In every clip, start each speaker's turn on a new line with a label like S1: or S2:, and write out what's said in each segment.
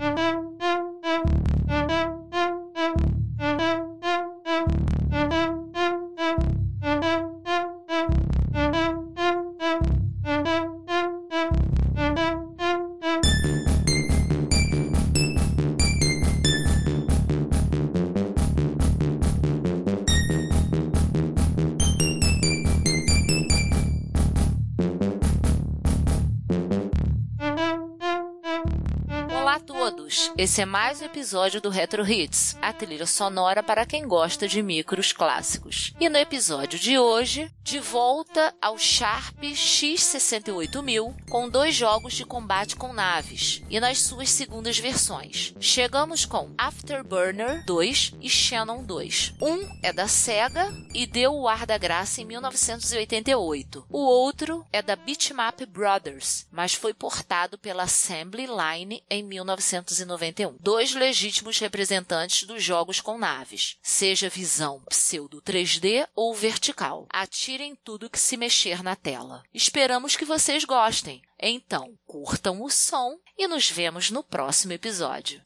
S1: Thank you. Esse é mais um episódio do Retro Hits, a trilha sonora para quem gosta de micros clássicos. E no episódio de hoje, de volta ao Sharp X68000 com dois jogos de combate com naves e nas suas segundas versões. Chegamos com Afterburner 2 e Shannon 2. Um é da Sega e deu o ar da graça em 1988. O outro é da Bitmap Brothers, mas foi portado pela Assembly Line em 1990. 1991. Dois legítimos representantes dos jogos com naves, seja visão pseudo 3D ou vertical. Atirem tudo que se mexer na tela. Esperamos que vocês gostem. Então, curtam o som e nos vemos no próximo episódio.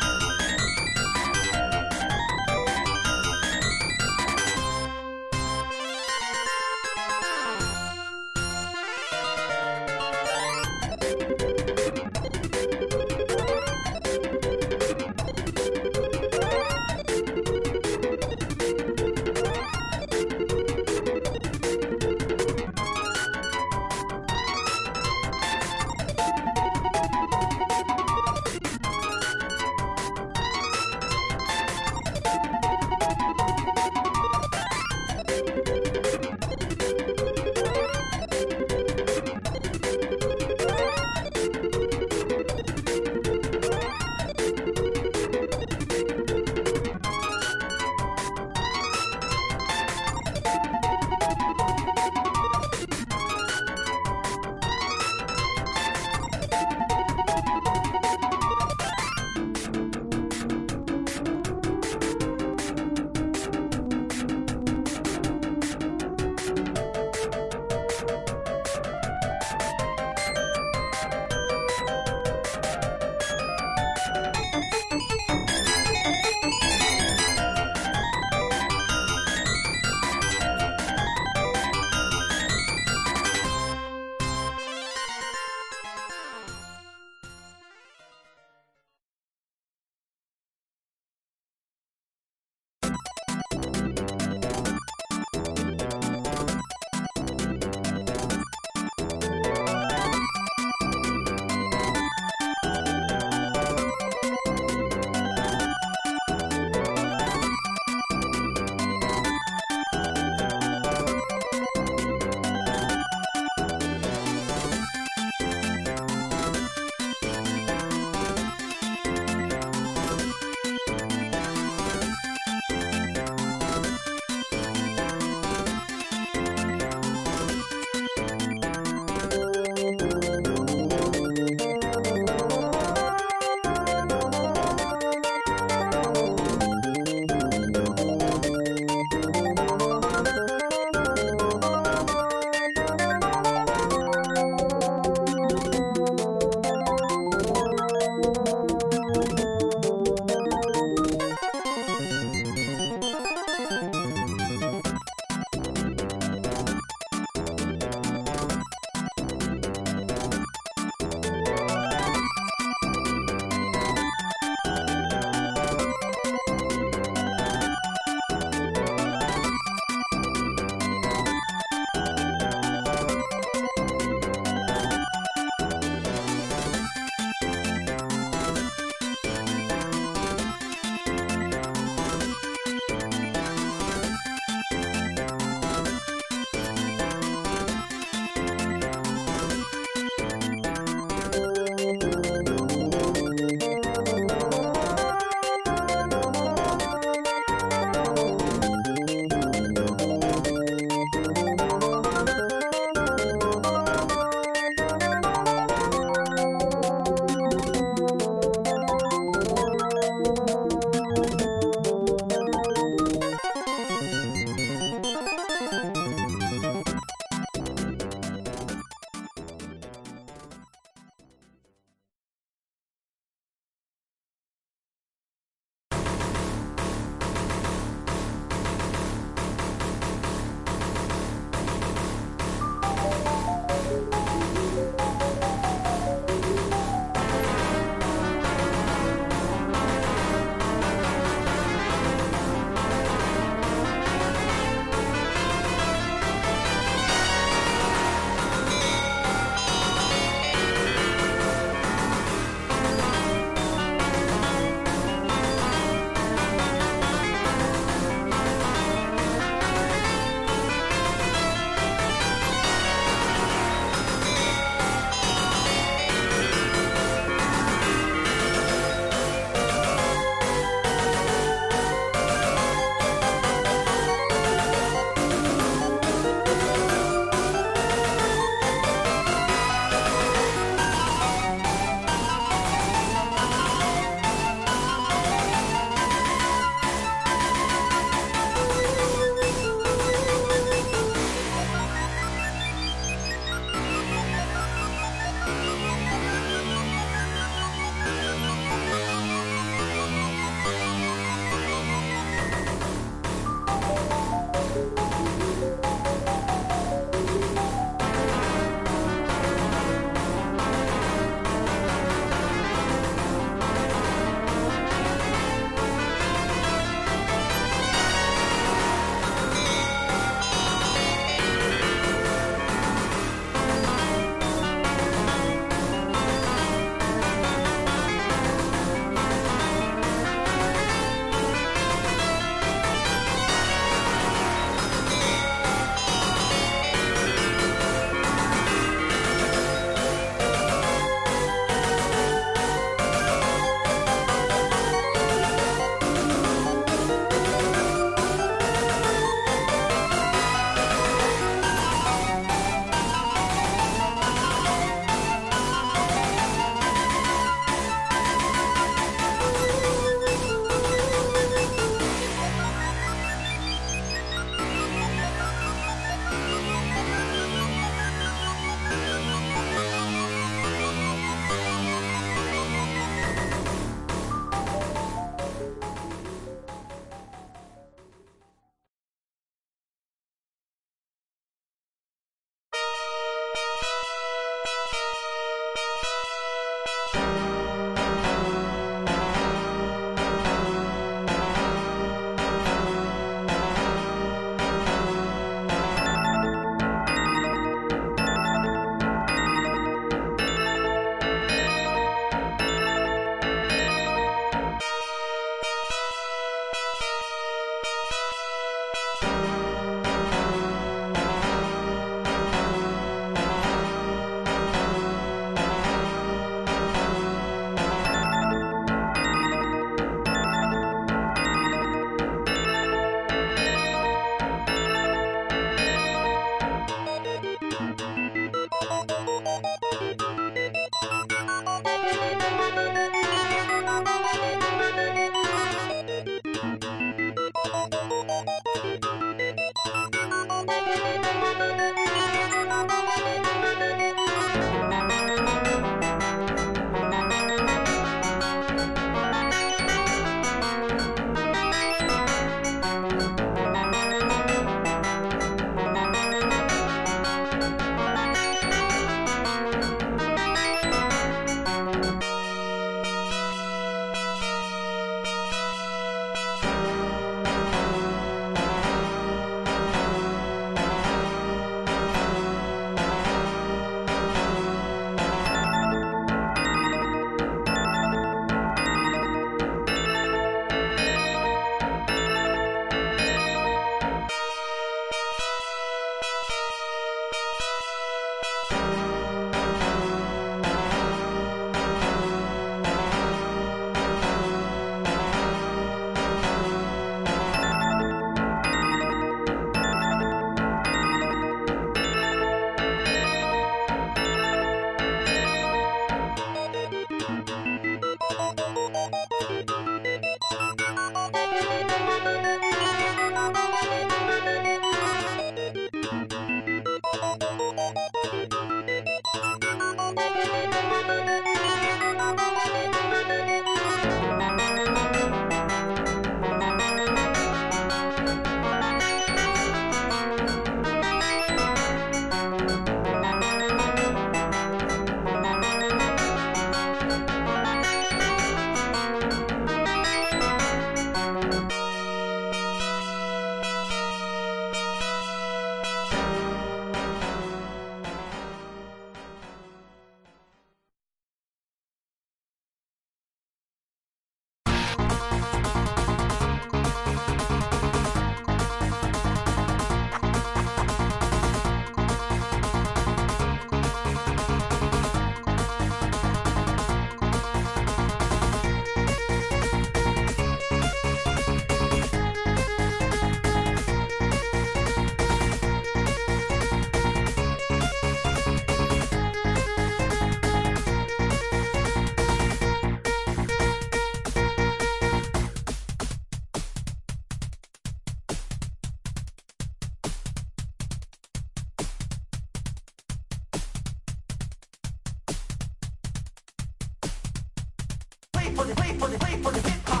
S2: For the wait for the wait for the hip